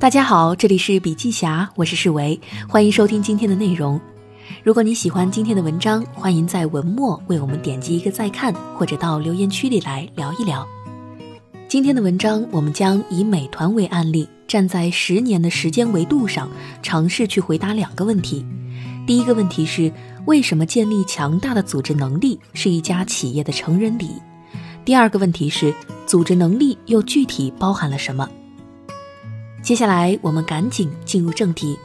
大家好，这里是笔记侠，我是世维，欢迎收听今天的内容。如果你喜欢今天的文章，欢迎在文末为我们点击一个再看，或者到留言区里来聊一聊。今天的文章，我们将以美团为案例，站在十年的时间维度上，尝试去回答两个问题。第一个问题是，为什么建立强大的组织能力是一家企业的成人礼？第二个问题是，组织能力又具体包含了什么？接下来，我们赶紧进入正题。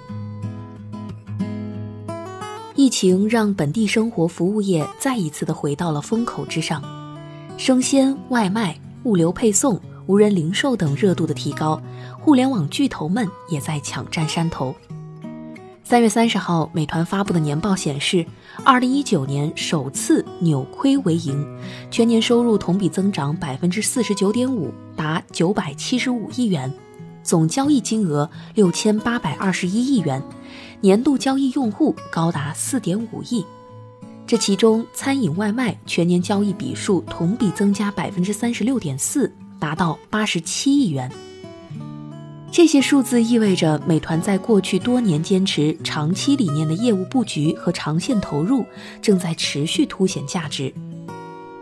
疫情让本地生活服务业再一次的回到了风口之上，生鲜、外卖、物流配送、无人零售等热度的提高，互联网巨头们也在抢占山头。三月三十号，美团发布的年报显示，二零一九年首次扭亏为盈，全年收入同比增长百分之四十九点五，达九百七十五亿元。总交易金额六千八百二十一亿元，年度交易用户高达四点五亿。这其中，餐饮外卖全年交易笔数同比增加百分之三十六点四，达到八十七亿元。这些数字意味着，美团在过去多年坚持长期理念的业务布局和长线投入，正在持续凸显价值。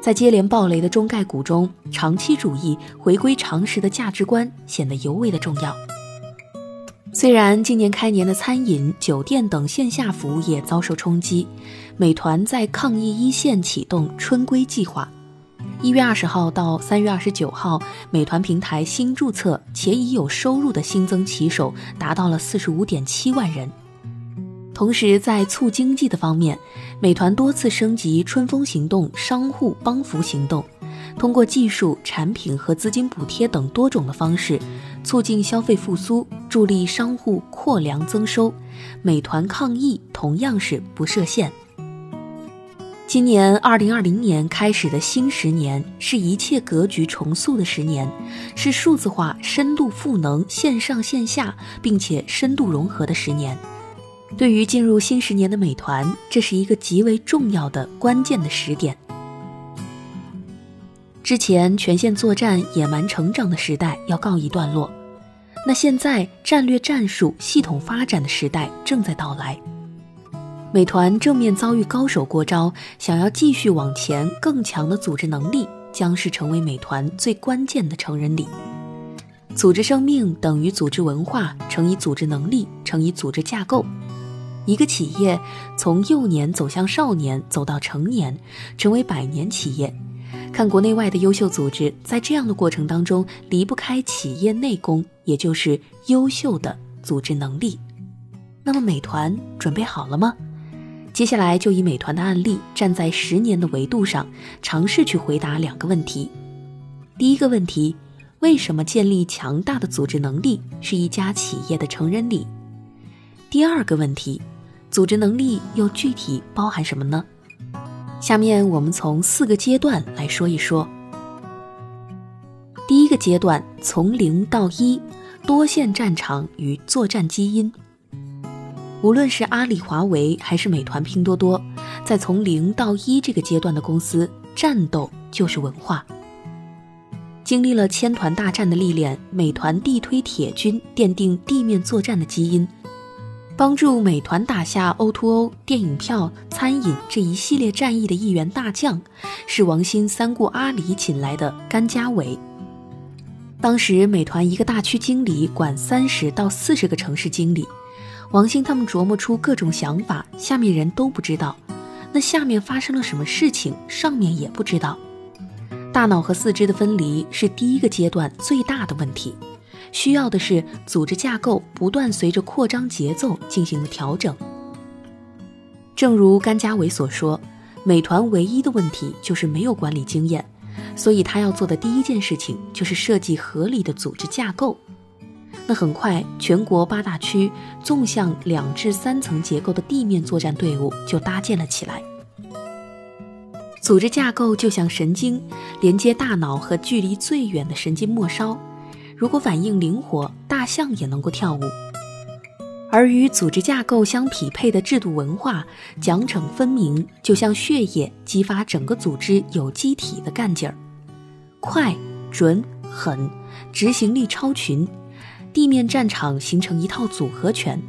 在接连暴雷的中概股中，长期主义、回归常识的价值观显得尤为的重要。虽然今年开年的餐饮、酒店等线下服务业遭受冲击，美团在抗疫一线启动春归计划。一月二十号到三月二十九号，美团平台新注册且已有收入的新增骑手达到了四十五点七万人。同时，在促经济的方面，美团多次升级“春风行动”商户帮扶行动，通过技术、产品和资金补贴等多种的方式，促进消费复苏，助力商户扩粮增收。美团抗疫同样是不设限。今年二零二零年开始的新十年，是一切格局重塑的十年，是数字化深度赋能线上线下，并且深度融合的十年。对于进入新十年的美团，这是一个极为重要的关键的时点。之前全线作战、野蛮成长的时代要告一段落，那现在战略战术、系统发展的时代正在到来。美团正面遭遇高手过招，想要继续往前，更强的组织能力将是成为美团最关键的成人礼。组织生命等于组织文化乘以组织能力乘以组织架构。一个企业从幼年走向少年，走到成年，成为百年企业。看国内外的优秀组织，在这样的过程当中，离不开企业内功，也就是优秀的组织能力。那么，美团准备好了吗？接下来就以美团的案例，站在十年的维度上，尝试去回答两个问题。第一个问题：为什么建立强大的组织能力是一家企业的成人礼？第二个问题。组织能力又具体包含什么呢？下面我们从四个阶段来说一说。第一个阶段，从零到一，多线战场与作战基因。无论是阿里、华为还是美团、拼多多，在从零到一这个阶段的公司，战斗就是文化。经历了千团大战的历练，美团地推铁军，奠定地面作战的基因。帮助美团打下 O2O、电影票、餐饮这一系列战役的一员大将，是王兴三顾阿里请来的甘家伟。当时美团一个大区经理管三十到四十个城市经理，王兴他们琢磨出各种想法，下面人都不知道。那下面发生了什么事情，上面也不知道。大脑和四肢的分离是第一个阶段最大的问题。需要的是组织架构不断随着扩张节奏进行了调整。正如甘家伟所说，美团唯一的问题就是没有管理经验，所以他要做的第一件事情就是设计合理的组织架构。那很快，全国八大区纵向两至三层结构的地面作战队伍就搭建了起来。组织架构就像神经，连接大脑和距离最远的神经末梢。如果反应灵活，大象也能够跳舞。而与组织架构相匹配的制度文化，奖惩分明，就像血液，激发整个组织有机体的干劲儿，快、准、狠，执行力超群，地面战场形成一套组合拳。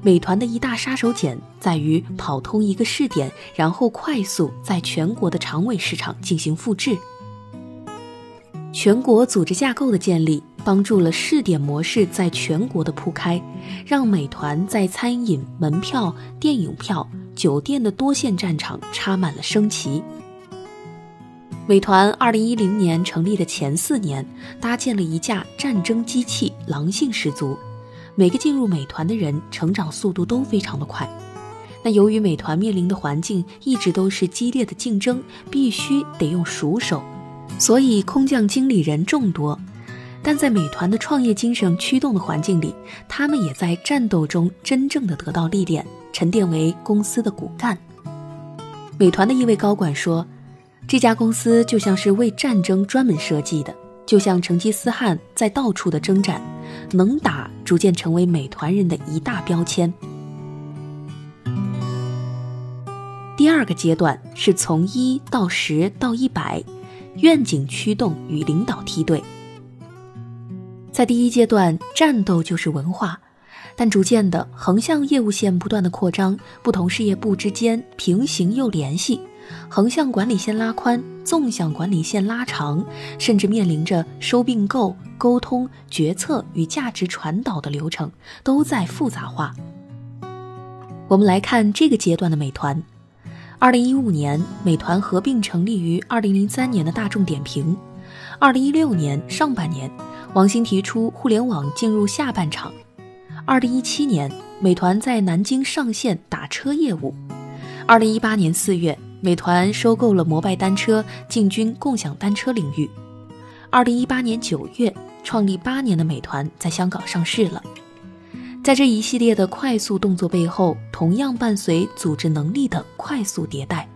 美团的一大杀手锏在于跑通一个试点，然后快速在全国的长尾市场进行复制。全国组织架构的建立，帮助了试点模式在全国的铺开，让美团在餐饮、门票、电影票、酒店的多线战场插满了升旗。美团二零一零年成立的前四年，搭建了一架战争机器，狼性十足。每个进入美团的人，成长速度都非常的快。那由于美团面临的环境一直都是激烈的竞争，必须得用熟手。所以空降经理人众多，但在美团的创业精神驱动的环境里，他们也在战斗中真正的得到历练，沉淀为公司的骨干。美团的一位高管说：“这家公司就像是为战争专门设计的，就像成吉思汗在到处的征战，能打逐渐成为美团人的一大标签。”第二个阶段是从一到十到一百。愿景驱动与领导梯队，在第一阶段，战斗就是文化，但逐渐的，横向业务线不断的扩张，不同事业部之间平行又联系，横向管理线拉宽，纵向管理线拉长，甚至面临着收并购、沟通、决策与价值传导的流程都在复杂化。我们来看这个阶段的美团。二零一五年，美团合并成立于二零零三年的大众点评。二零一六年上半年，王兴提出互联网进入下半场。二零一七年，美团在南京上线打车业务。二零一八年四月，美团收购了摩拜单车，进军共享单车领域。二零一八年九月，创立八年的美团在香港上市了。在这一系列的快速动作背后，同样伴随组织能力的快速迭代。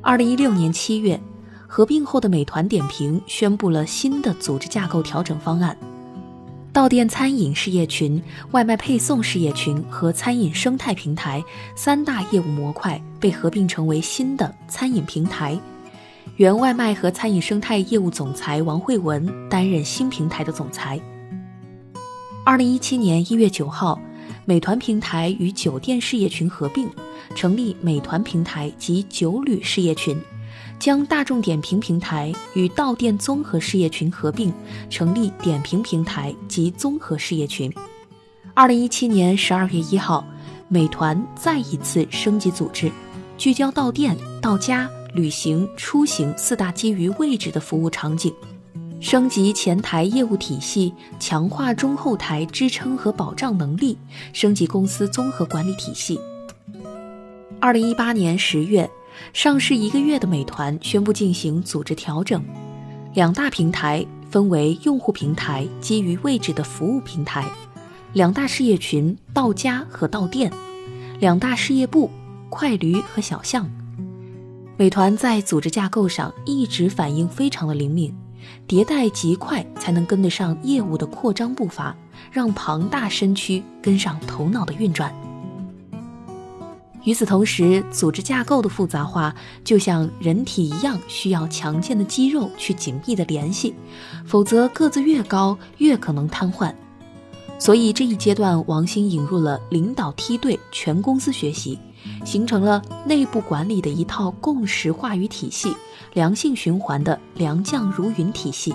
二零一六年七月，合并后的美团点评宣布了新的组织架构调整方案：到店餐饮事业群、外卖配送事业群和餐饮生态平台三大业务模块被合并成为新的餐饮平台。原外卖和餐饮生态业务总裁王慧文担任新平台的总裁。二零一七年一月九号，美团平台与酒店事业群合并，成立美团平台及酒旅事业群；将大众点评平台与到店综合事业群合并，成立点评平台及综合事业群。二零一七年十二月一号，美团再一次升级组织，聚焦到店、到家、旅行、出行四大基于位置的服务场景。升级前台业务体系，强化中后台支撑和保障能力，升级公司综合管理体系。二零一八年十月，上市一个月的美团宣布进行组织调整，两大平台分为用户平台基于位置的服务平台，两大事业群到家和到店，两大事业部快驴和小象。美团在组织架构上一直反应非常的灵敏。迭代极快，才能跟得上业务的扩张步伐，让庞大身躯跟上头脑的运转。与此同时，组织架构的复杂化就像人体一样，需要强健的肌肉去紧密的联系，否则个子越高越可能瘫痪。所以这一阶段，王兴引入了领导梯队，全公司学习。形成了内部管理的一套共识话语体系，良性循环的良将如云体系。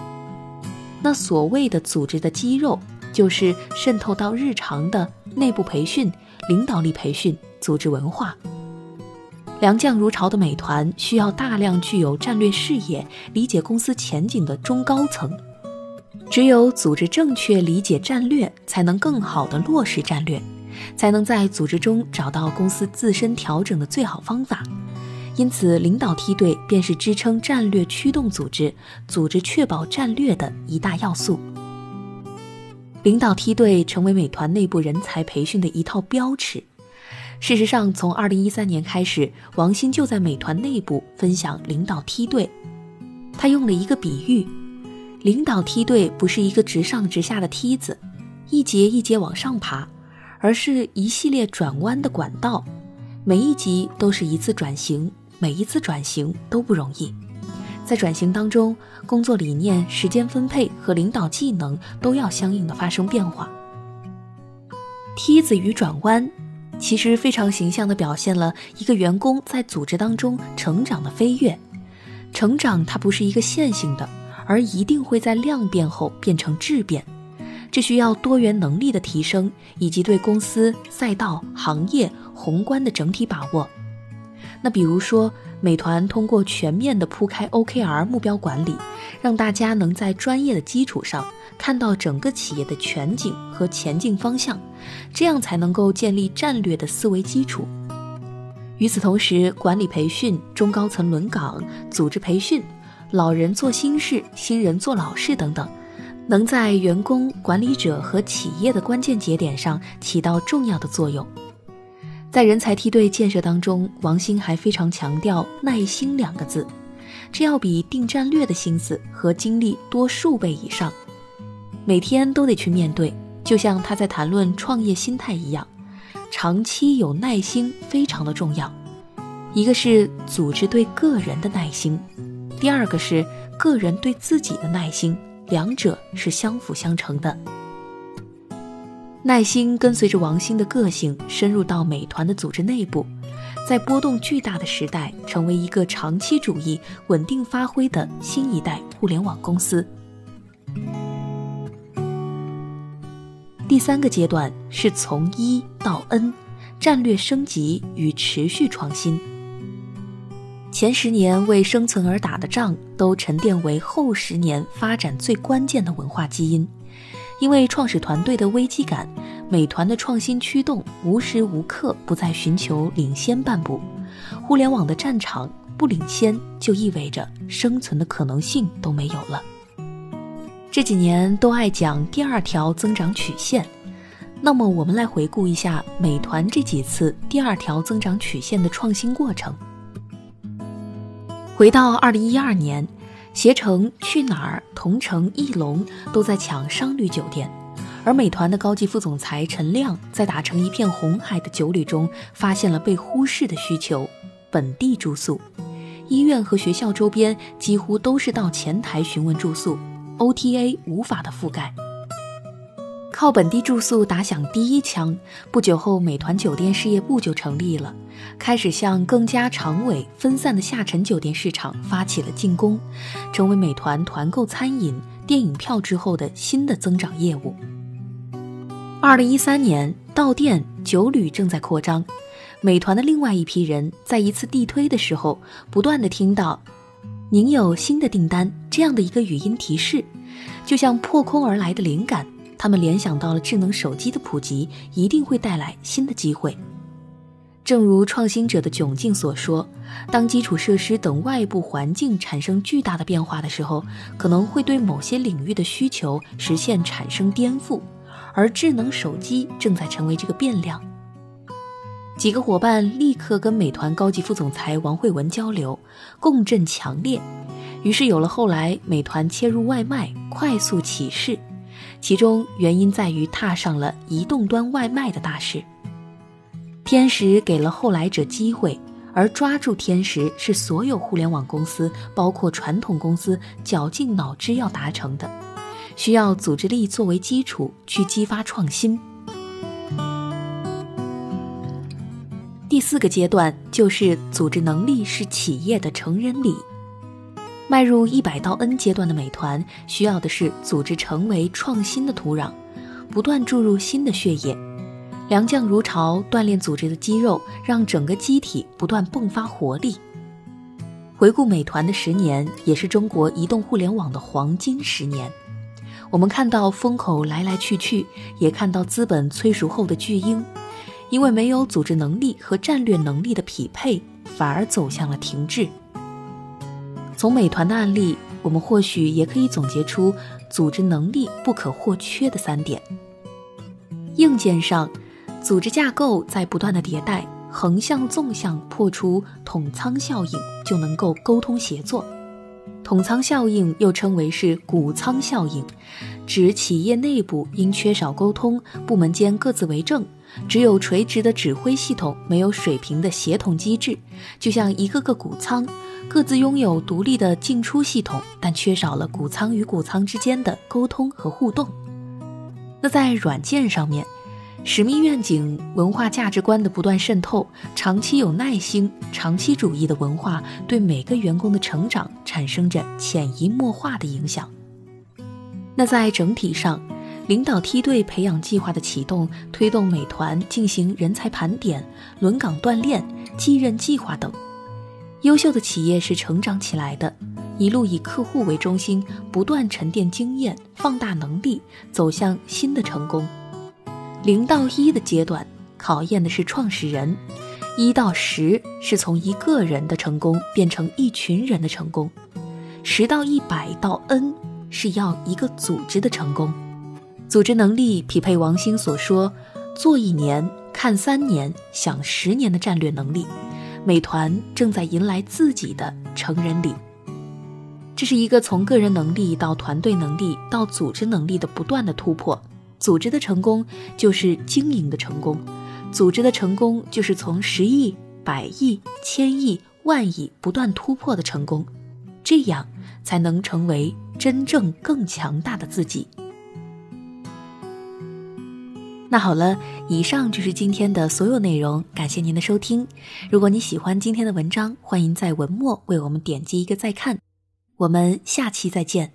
那所谓的组织的肌肉，就是渗透到日常的内部培训、领导力培训、组织文化。良将如潮的美团需要大量具有战略视野、理解公司前景的中高层。只有组织正确理解战略，才能更好的落实战略。才能在组织中找到公司自身调整的最好方法，因此领导梯队便是支撑战略驱动组织、组织确保战略的一大要素。领导梯队成为美团内部人才培训的一套标尺。事实上，从二零一三年开始，王兴就在美团内部分享领导梯队。他用了一个比喻：领导梯队不是一个直上直下的梯子，一节一节往上爬。而是一系列转弯的管道，每一级都是一次转型，每一次转型都不容易。在转型当中，工作理念、时间分配和领导技能都要相应的发生变化。梯子与转弯，其实非常形象地表现了一个员工在组织当中成长的飞跃。成长它不是一个线性的，而一定会在量变后变成质变。这需要多元能力的提升，以及对公司、赛道、行业宏观的整体把握。那比如说，美团通过全面的铺开 OKR 目标管理，让大家能在专业的基础上看到整个企业的全景和前进方向，这样才能够建立战略的思维基础。与此同时，管理培训、中高层轮岗、组织培训、老人做新事、新人做老事等等，能在员工、管理者和企业的关键节点上起到重要的作用。在人才梯队建设当中，王兴还非常强调“耐心”两个字，这要比定战略的心思和精力多数倍以上，每天都得去面对。就像他在谈论创业心态一样，长期有耐心非常的重要。一个是组织对个人的耐心，第二个是个人对自己的耐心，两者是相辅相成的。耐心跟随着王兴的个性深入到美团的组织内部，在波动巨大的时代，成为一个长期主义、稳定发挥的新一代互联网公司。第三个阶段是从一到 N，战略升级与持续创新。前十年为生存而打的仗，都沉淀为后十年发展最关键的文化基因。因为创始团队的危机感，美团的创新驱动无时无刻不在寻求领先半步。互联网的战场不领先，就意味着生存的可能性都没有了。这几年都爱讲第二条增长曲线，那么我们来回顾一下美团这几次第二条增长曲线的创新过程。回到二零一二年。携程、去哪儿、同城、艺龙都在抢商旅酒店，而美团的高级副总裁陈亮在打成一片红海的酒旅中，发现了被忽视的需求——本地住宿。医院和学校周边几乎都是到前台询问住宿，OTA 无法的覆盖。靠本地住宿打响第一枪，不久后，美团酒店事业部就成立了，开始向更加长尾分散的下沉酒店市场发起了进攻，成为美团团购餐饮、电影票之后的新的增长业务。二零一三年，到店酒旅正在扩张，美团的另外一批人在一次地推的时候，不断的听到“您有新的订单”这样的一个语音提示，就像破空而来的灵感。他们联想到了智能手机的普及一定会带来新的机会，正如创新者的窘境所说，当基础设施等外部环境产生巨大的变化的时候，可能会对某些领域的需求实现产生颠覆，而智能手机正在成为这个变量。几个伙伴立刻跟美团高级副总裁王慧文交流，共振强烈，于是有了后来美团切入外卖、快速起势。其中原因在于踏上了移动端外卖的大势。天时给了后来者机会，而抓住天时是所有互联网公司，包括传统公司绞尽脑汁要达成的，需要组织力作为基础去激发创新。第四个阶段就是组织能力是企业的成人礼。迈入一百到 N 阶段的美团，需要的是组织成为创新的土壤，不断注入新的血液，良将如潮，锻炼组织的肌肉，让整个机体不断迸发活力。回顾美团的十年，也是中国移动互联网的黄金十年。我们看到风口来来去去，也看到资本催熟后的巨婴，因为没有组织能力和战略能力的匹配，反而走向了停滞。从美团的案例，我们或许也可以总结出组织能力不可或缺的三点：硬件上，组织架构在不断的迭代，横向纵向破除统仓效应，就能够沟通协作；统仓效应又称为是谷仓效应，指企业内部因缺少沟通，部门间各自为政，只有垂直的指挥系统，没有水平的协同机制，就像一个个谷仓，各自拥有独立的进出系统，但缺少了谷仓与谷仓之间的沟通和互动。那在软件上面。使命愿景、文化价值观的不断渗透，长期有耐心、长期主义的文化，对每个员工的成长产生着潜移默化的影响。那在整体上，领导梯队培养计划的启动，推动美团进行人才盘点、轮岗锻炼、继任计划等，优秀的企业是成长起来的，一路以客户为中心，不断沉淀经验、放大能力，走向新的成功。零到一的阶段考验的是创始人，一到十是从一个人的成功变成一群人的成功，十到一百到 N 是要一个组织的成功。组织能力匹配王兴所说“做一年看三年想十年”的战略能力，美团正在迎来自己的成人礼。这是一个从个人能力到团队能力到组织能力的不断的突破。组织的成功就是经营的成功，组织的成功就是从十亿、百亿、千亿、万亿不断突破的成功，这样才能成为真正更强大的自己。那好了，以上就是今天的所有内容，感谢您的收听。如果你喜欢今天的文章，欢迎在文末为我们点击一个再看。我们下期再见。